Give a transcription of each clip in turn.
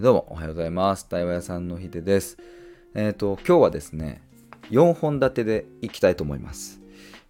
ーどうもおはようございます。対話屋さんのひでです。えっ、と、今日はですね、4本立てでいきたいと思います。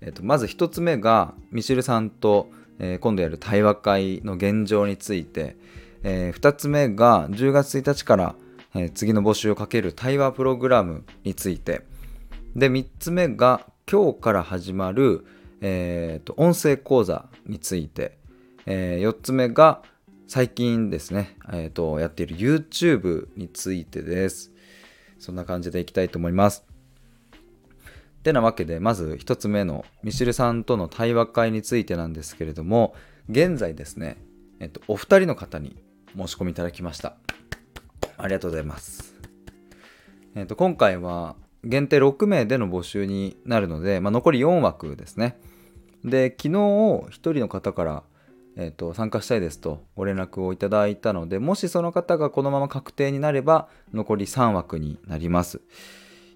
えっ、と、まず1つ目が、ミシルさんと、えー今度やる対話会の現状について、え2つ目が、10月1日から、えー次の募集をかける対話プログラムについて、で、3つ目が、今日から始まる、えーと音声講座について、え4つ目が、最近ですね、えーと、やっている YouTube についてです。そんな感じでいきたいと思います。てなわけで、まず1つ目のミシルさんとの対話会についてなんですけれども、現在ですね、えっと、お二人の方に申し込みいただきました。ありがとうございます。えっと、今回は限定6名での募集になるので、まあ、残り4枠ですね。で、昨日1人の方から、えっと参加したいですとご連絡をいただいたので、もしその方がこのまま確定になれば、残り3枠になります。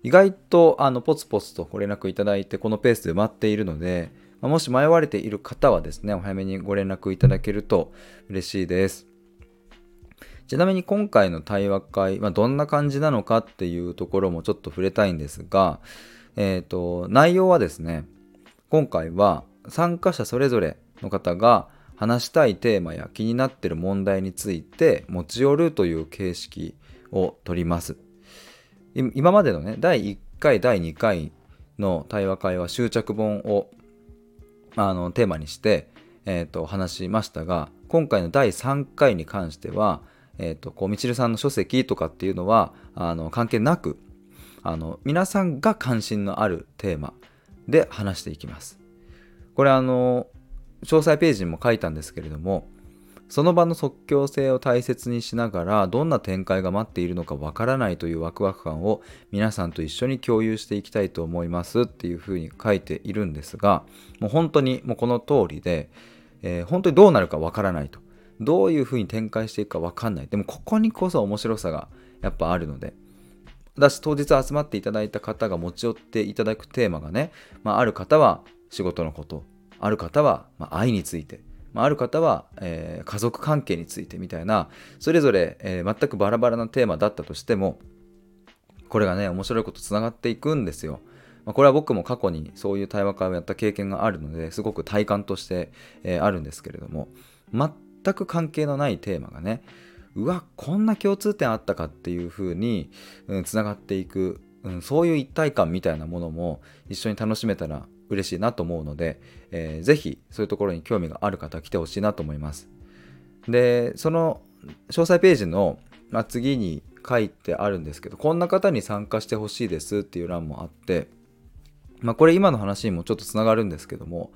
意外とあのポツポツとご連絡いただいて、このペースで埋まっているので、もし迷われている方はですね、お早めにご連絡いただけると嬉しいです。ちなみに今回の対話会、まあ、どんな感じなのかっていうところもちょっと触れたいんですが、えっ、と、内容はですね、今回は参加者それぞれの方が話したいテーマや気になっている問題について持ち寄るという形式をとります。今までのね、第1回、第2回の対話会は執着本をあのテーマにして、えー、と話しましたが、今回の第3回に関しては、えー、とこうみちるさんの書籍とかっていうのはあの関係なくあの皆さんが関心のあるテーマで話していきます。これあの詳細ページにも書いたんですけれどもその場の即興性を大切にしながらどんな展開が待っているのかわからないというワクワク感を皆さんと一緒に共有していきたいと思いますっていうふうに書いているんですがもう本当にもうこの通りで、えー本当にどうなるかわからないと。どういうふうに展開していくかわかんない。でもここにこそ面白さがやっぱあるので。だし当日集まっていただいた方が持ち寄っていただくテーマがね、まあ、ある方は仕事のことある方はま愛について、まあ、る方は、え家族関係についてみたいなそれぞれ、え全くバラバラなテーマだったとしてもこれがね面白いことつながっていくんですよ。まこれは僕も過去にそういう対話会をやった経験があるのですごく体感として、えあるんですけれども全く関係のないテーマがねうわこんな共通点あったかっていう風にうんつながっていく、うん、そういう一体感みたいなものも一緒に楽しめたら嬉しいなと思うので、えーぜひそういうところに興味がある方来てほしいなと思います。でその詳細ページの、まあ、次に書いてあるんですけどこんな方に参加してほしいですっていう欄もあって、まあ、これ今の話にもちょっとつながるんですけども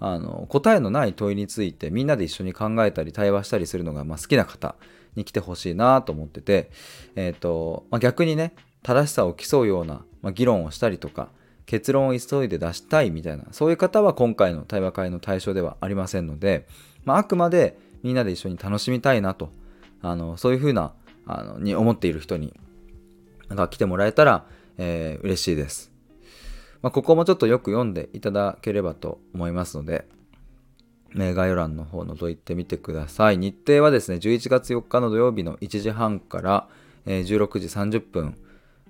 あの答えのない問いについてみんなで一緒に考えたり対話したりするのがま好きな方に来てほしいなと思ってて、えーとまあ、逆にね正しさを競うような、まあ、議論をしたりとか結論を急いで出したいみたいなそういう方は今回の対話会の対象ではありませんので、まあ、あくまでみんなで一緒に楽しみたいなとあのそういうふうなあのに思っている人にが来てもらえたら、えー嬉しいです。まあ、ここもちょっとよく読んでいただければと思いますので、え概要欄の方覗いてみてください。日程はですね、11月4日の土曜日の1時半から、え16時30分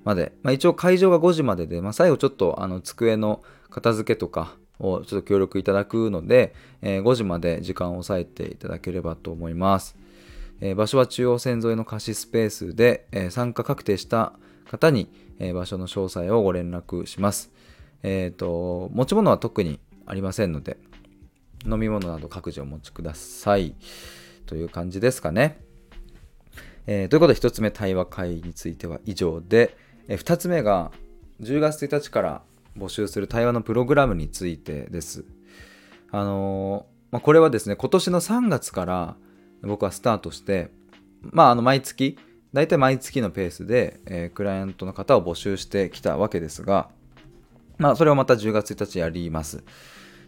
まで、まあ、一応会場が5時までで、まあ、最後ちょっとあの机の片付けとかをちょっと協力いただくので、えー5時まで時間を抑えていただければと思います。えー場所は中央線沿いの貸しスペースで、えー参加確定した方に、え場所の詳細をご連絡します。えっ、と、持ち物は特にありませんので、飲み物など各自お持ちください。という感じですかね。えーということで、1つ目、対話会については以上で、え2つ目が、10月1日から募集する対話のプログラムについてです。あのーまあ、これはですね、今年の3月から僕はスタートして、まあ、あの毎月、大体毎月のペースで、えークライアントの方を募集してきたわけですが、まあ、それをまた10月1日やります。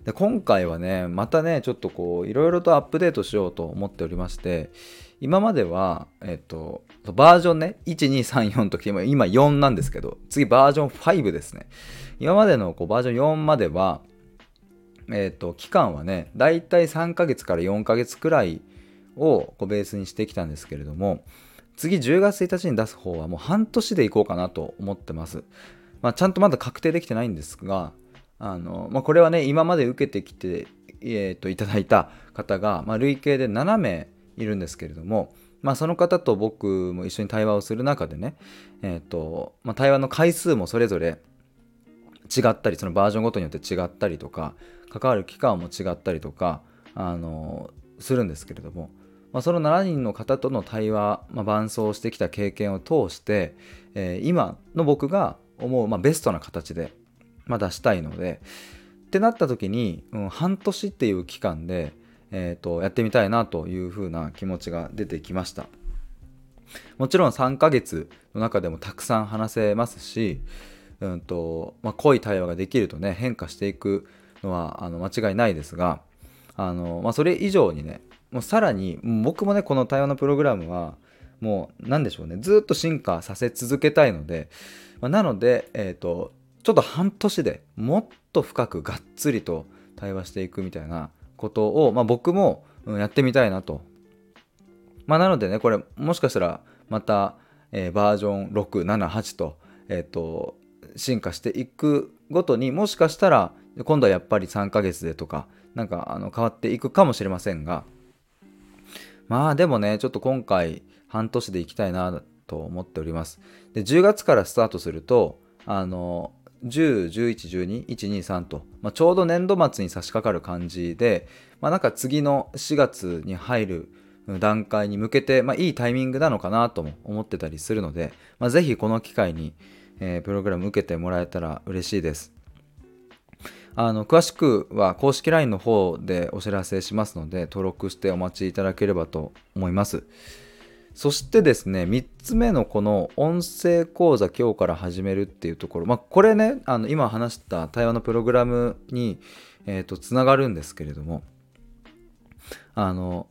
で今回はね、またね、ちょっとこう、いろいろとアップデートしようと思っておりまして、今までは、えっと、バージョンね、1、2、3、4ときて、今今4なんですけど、次バージョン5ですね。今までのこうバージョン4までは、えっと、期間はね、だいたい3ヶ月から4ヶ月くらいをこうベースにしてきたんですけれども、次10月1日に出す方はもう半年でいこうかなと思ってます。まあ、ちゃんとまだ確定できてないんですが、あのまあ、これはね、今まで受けてきて、えー、といただいた方が、まあ、累計で7名いるんですけれども、まあ、その方と僕も一緒に対話をする中でね、えーとまあ、対話の回数もそれぞれ違ったりそのバージョンごとによって違ったりとか関わる期間も違ったりとかあのするんですけれども、まあ、その7人の方との対話、まあ、伴走してきた経験を通して、えー、今の僕が思う、まあ、ベストな形で、まあ、出したいのでってなった時に、うん、半年っていう期間でえーと、やってみたいなというふうな気持ちが出てきました。もちろん3ヶ月の中でもたくさん話せますし、うんとまあ、濃い対話ができるとね変化していくのはあの間違いないですがあの、まあ、それ以上にねもうさらに僕もねこの対話のプログラムはもう何でしょうねずっと進化させ続けたいので、まあ、なので、えーとちょっと半年でもっと深くがっつりと対話していくみたいなことを、まあ、僕もやってみたいなと。まあ、なのでねこれもしかしたらまた、えー、バージョン678と,、えーと、進化していくごとにもしかしたら今度はやっぱり3ヶ月でとかなんかあの変わっていくかもしれませんがまあでもねちょっと今回半年でいきたいなと思っております。で10月からスタートするとあの10、11、12、1、2、3と、まあ、ちょうど年度末に差し掛かる感じで、まあ、なんか次の4月に入る段階に向けて、まあ、いいタイミングなのかなとも思ってたりするので、まあ、ぜひこの機会に、えー、プログラム受けてもらえたら嬉しいです。あの詳しくは公式 LINE の方でお知らせしますので登録してお待ちいただければと思います。そしてですね、3つ目のこの音声講座今日から始めるっていうところ、まあ、これね、あの今話した対話のプログラムに、えーと、つながるんですけれども、あの、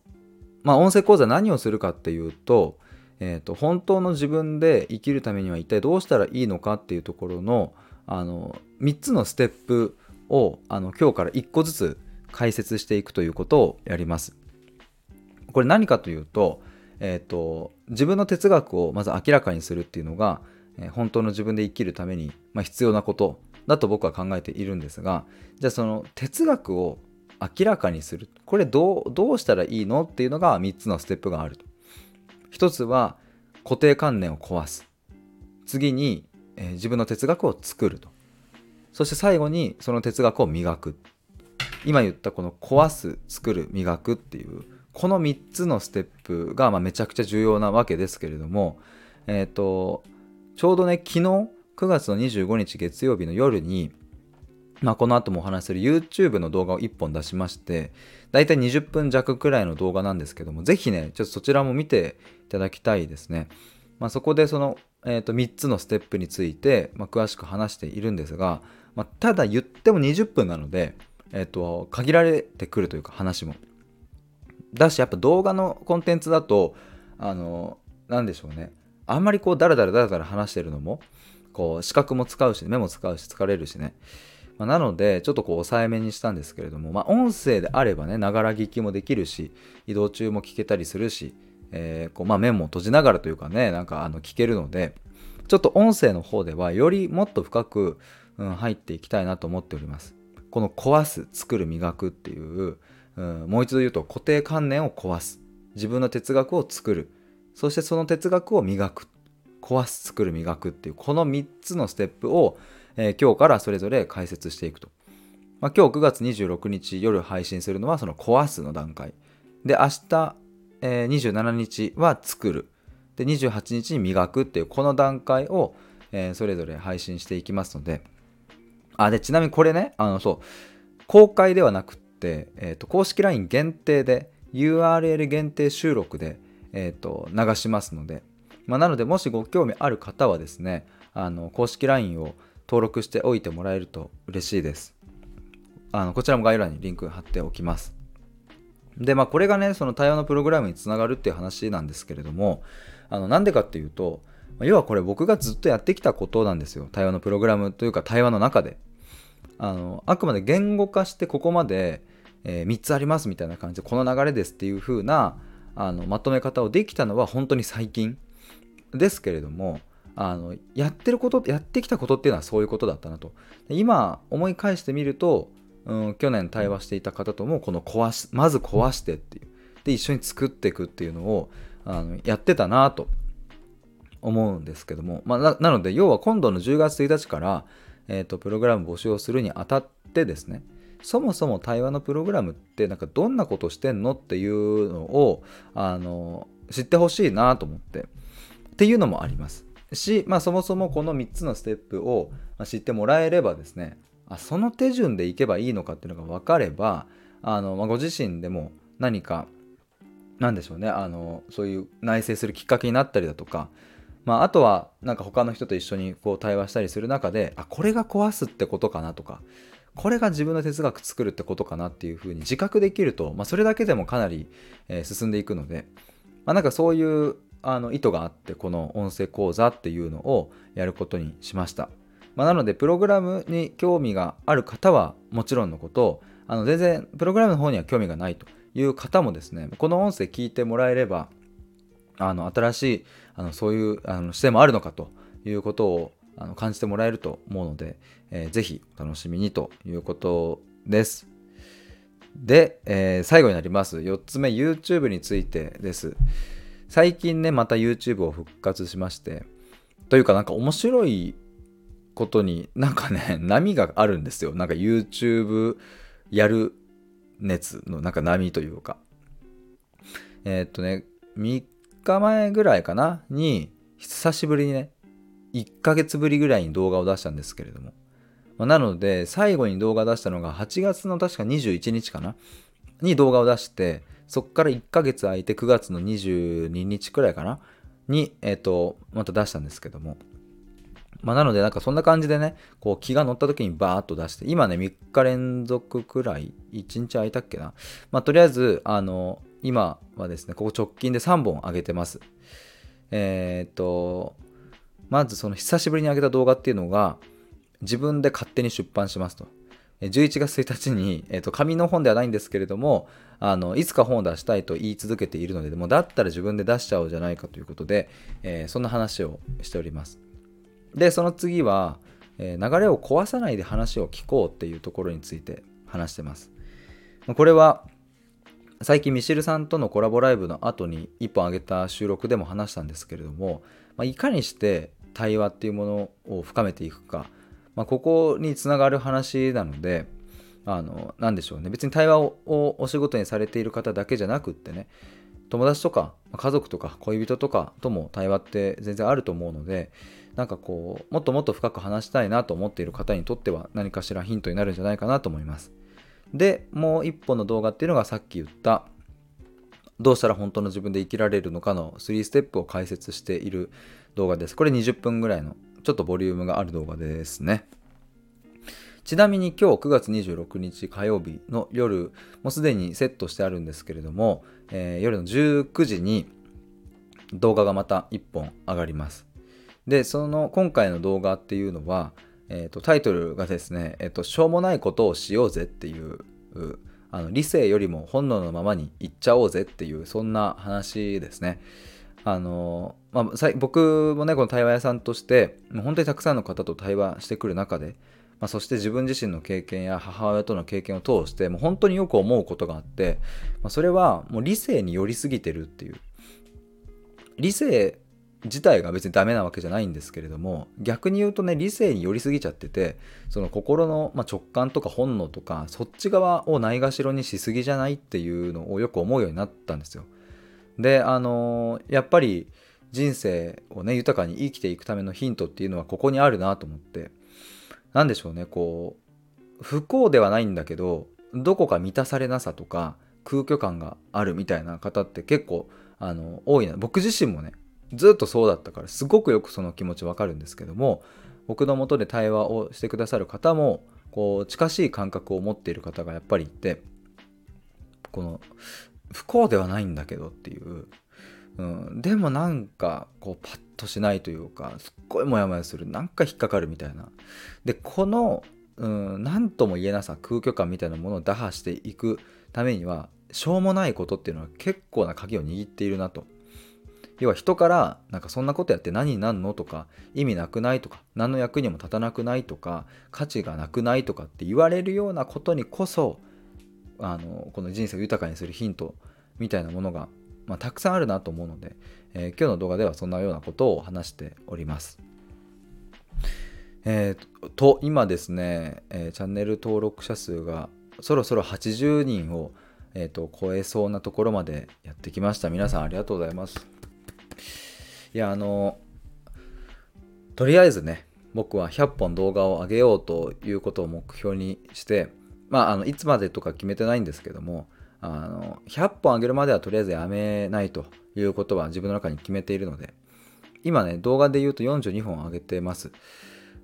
まあ、音声講座何をするかっていうと、えーと、本当の自分で生きるためには一体どうしたらいいのかっていうところのあの3つのステップをあの今日から1個ずつ解説していくということをやります。これ何かというと、えーと、自分の哲学をまず明らかにするっていうのが、えー、本当の自分で生きるために、まあ、必要なことだと僕は考えているんですがじゃあその哲学を明らかにするこれどうどうしたらいいのっていうのが3つのステップがあると。1つは固定観念を壊す。次に、えー、自分の哲学を作ると。そして最後にその哲学を磨く。今言ったこの壊す作る磨くっていうこの3つのステップがまめちゃくちゃ重要なわけですけれども、えーと、ちょうどね昨日9月の25日月曜日の夜に、まあ、この後もお話しする YouTube の動画を1本出しましてだいたい20分弱くらいの動画なんですけどもぜひねちょっとそちらも見ていただきたいですね、まあ、そこでその、えー、と3つのステップについて、まあ、詳しく話しているんですが、まあ、ただ言っても20分なので、えーと限られてくるというか話も。だしやっぱ動画のコンテンツだとあの何でしょうね。あんまりこうダラダラダラダラ話してるのもこう視覚も使うし目も使うし疲れるしね、まあ、なのでちょっとこう抑えめにしたんですけれどもまあ音声であればねながら聞きもできるし移動中も聞けたりするし、えー、こうまあ目も閉じながらというかねなんかあの聞けるのでちょっと音声の方ではよりもっと深く、うん、入っていきたいなと思っております。この壊す作る磨くっていううん、もう一度言うと固定観念を壊す。自分の哲学を作る。そしてその哲学を磨く。壊す作る磨くっていうこの3つのステップを、えー、今日からそれぞれ解説していくと、まあ、今日9月26日夜配信するのはその壊すの段階。で明日、えー、27日は作る。で28日に磨くっていうこの段階を、えー、それぞれ配信していきますので。あでちなみにこれねあのそう。公開ではなくって、えーと、公式 LINE 限定で URL 限定収録で、えーと、流しますので、まあ、なのでもしご興味ある方はですねあの公式 LINE を登録しておいてもらえると嬉しいです。あのこちらも概要欄にリンク貼っておきます。でまあこれがねその対話のプログラムにつながるっていう話なんですけれどもあのなんでかっていうと要はこれ僕がずっとやってきたことなんですよ。対話のプログラムというか対話の中で。あのあくまで言語化してここまで、えー、3つありますみたいな感じでこの流れですっていう風なあなまとめ方をできたのは本当に最近。ですけれどもあのやってることやってきたことっていうのはそういうことだったなと。今思い返してみると、うん、去年対話していた方ともこの壊しまず壊してっていう。で一緒に作っていくっていうのをあのやってたなと思うんですけども、まあ、なので要は今度の10月1日から、えーと、プログラム募集をするにあたってですねそもそも対話のプログラムってなんかどんなことしてんのっていうのをあの知ってほしいなと思ってっていうのもあります。し、まあ、そもそもこの3つのステップを知ってもらえればですねあその手順でいけばいいのかっていうのが分かればあの、まあ、ご自身でも何か何でしょうねあのそういう内省するきっかけになったりだとかまあ、あとはなんか他の人と一緒にこう対話したりする中であこれが壊すってことかなとかこれが自分の哲学作るってことかなっていうふうに自覚できると、まあ、それだけでもかなり、え、進んでいくので、まあ、なんかそういうあの意図があってこの音声講座っていうのをやることにしました、まあ、なのでプログラムに興味がある方はもちろんのことあの全然プログラムの方には興味がないという方もですねこの音声聞いてもらえればあの新しいあのそういうあの視点もあるのかということをあの感じてもらえると思うので、えー、ぜひお楽しみにということです。で、えー、最後になります。4つ目、YouTube についてです。最近ね、また YouTube を復活しまして、というかなんか面白いことになんかね、波があるんですよ。なんか YouTube やる熱のなんか波というか。えー、っとね、3日前ぐらいかな？に久しぶりにね1ヶ月ぶりぐらいに動画を出したんですけれども、まあ、なので最後に動画出したのが8月の確か21日かな？に動画を出してそっから1ヶ月空いて9月の22日くらいかな？に、えっ、ー、とまた出したんですけども。まあ、なのでなんかそんな感じでねこう気が乗った時にバーッと出して今ね3日連続くらい1日空いたっけな？まあとりあえずあの今はですね、ここ直近で3本上げてます。えー、っと、まずその久しぶりに上げた動画っていうのが、自分で勝手に出版しますと。11月1日に、えー、と紙の本ではないんですけれどもあのいつか本を出したいと言い続けているのでもうだったら自分で出しちゃおうじゃないかということで、えー、そんな話をしておりますでその次は、えー、流れを壊さないで話を聞こうっていうところについて話してますこれは最近ミシルさんとのコラボライブの後に1本上げた収録でも話したんですけれども、まあ、いかにして対話っていうものを深めていくか、まあ、ここにつながる話なのであの何でしょうね別に対話をお仕事にされている方だけじゃなくってね友達とか家族とか恋人とかとも対話って全然あると思うのでなんかこうもっともっと深く話したいなと思っている方にとっては何かしらヒントになるんじゃないかなと思います。でもう一本の動画っていうのがさっき言ったどうしたら本当の自分で生きられるのかの3ステップを解説している動画です。これ20分ぐらいのちょっとボリュームがある動画ですね。ちなみに今日9月26日火曜日の夜、もうすでにセットしてあるんですけれども、えー、夜の19時に動画がまた1本上がります。で、その今回の動画っていうのは、えーと、タイトルがですね、えーと「しょうもないことをしようぜ」っていうあの理性よりも本能のままに言っちゃおうぜっていうそんな話ですね。あのまあ、僕もねこの対話屋さんとしてもう本当にたくさんの方と対話してくる中で、まあ、そして自分自身の経験や母親との経験を通してもう本当によく思うことがあって、まあ、それはもう理性に寄りすぎてるっていう理性自体が別にダメなわけじゃないんですけれども逆に言うとね理性に寄りすぎちゃっててその心の、ま、直感とか本能とかそっち側をないがしろにしすぎじゃないっていうのをよく思うようになったんですよ。であの、やっぱり人生をね豊かに生きていくためのヒントっていうのはここにあるなと思って何でしょうねこう不幸ではないんだけどどこか満たされなさとか空虚感があるみたいな方って結構あの多いな僕自身もねずっとそうだったからすごくよくその気持ちわかるんですけども僕のもとで対話をしてくださる方もこう近しい感覚を持っている方がやっぱりいてこの不幸ではないんだけどっていう、うん、でもなんかこうパッとしないというかすっごいモヤモヤするなんか引っかかるみたいな。でこの何、うん、とも言えなさ空虚感みたいなものを打破していくためにはしょうもないことっていうのは結構な鍵を握っているなと。要は人からなんかそんなことやって何になんのとか意味なくないとか何の役にも立たなくないとか価値がなくないとかって言われるようなことにこそあのこの人生を豊かにするヒントみたいなものが、まあ、たくさんあるなと思うので、えー、今日の動画ではそんなようなことを話しております。えー、と今ですね、えー、チャンネル登録者数がそろそろ80人を、えーと、超えそうなところまでやってきました皆さんありがとうございますいやあのとりあえずね僕は100本動画を上げようということを目標にしてまああのいつまでとか決めてないんですけどもあの100本上げるまではとりあえずやめないということは自分の中に決めているので今ね動画で言うと42本上げてます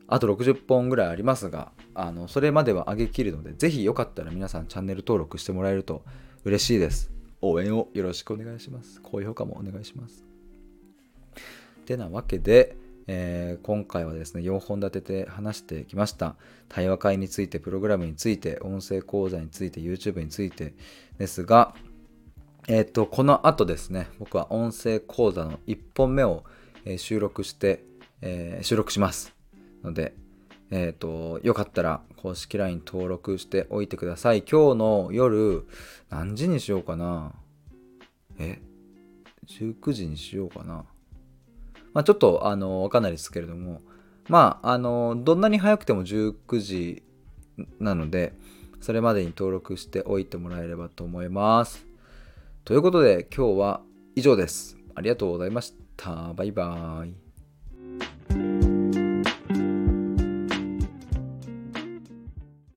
あと60本ぐらいありますが、あのそれまでは上げきるので、ぜひよかったら皆さんチャンネル登録してもらえると嬉しいです。応援をよろしくお願いします。高評価もお願いします。てなわけで、えー、今回はですね、4本立てて話してきました。対話会について、プログラムについて、音声講座について、YouTube についてですが、えっ、ー、と、この後ですね、僕は音声講座の1本目を、収録して、え収録します。ので、えっ、ー、と、よかったら公式 LINE 登録しておいてください。今日の夜、何時にしようかな？え ?19 時にしようかな？まあちょっと、あの、わかんないですけれども、まあ、あの、どんなに早くても19時なので、それまでに登録しておいてもらえればと思います。ということで、今日は以上です。ありがとうございました。バイバーイ。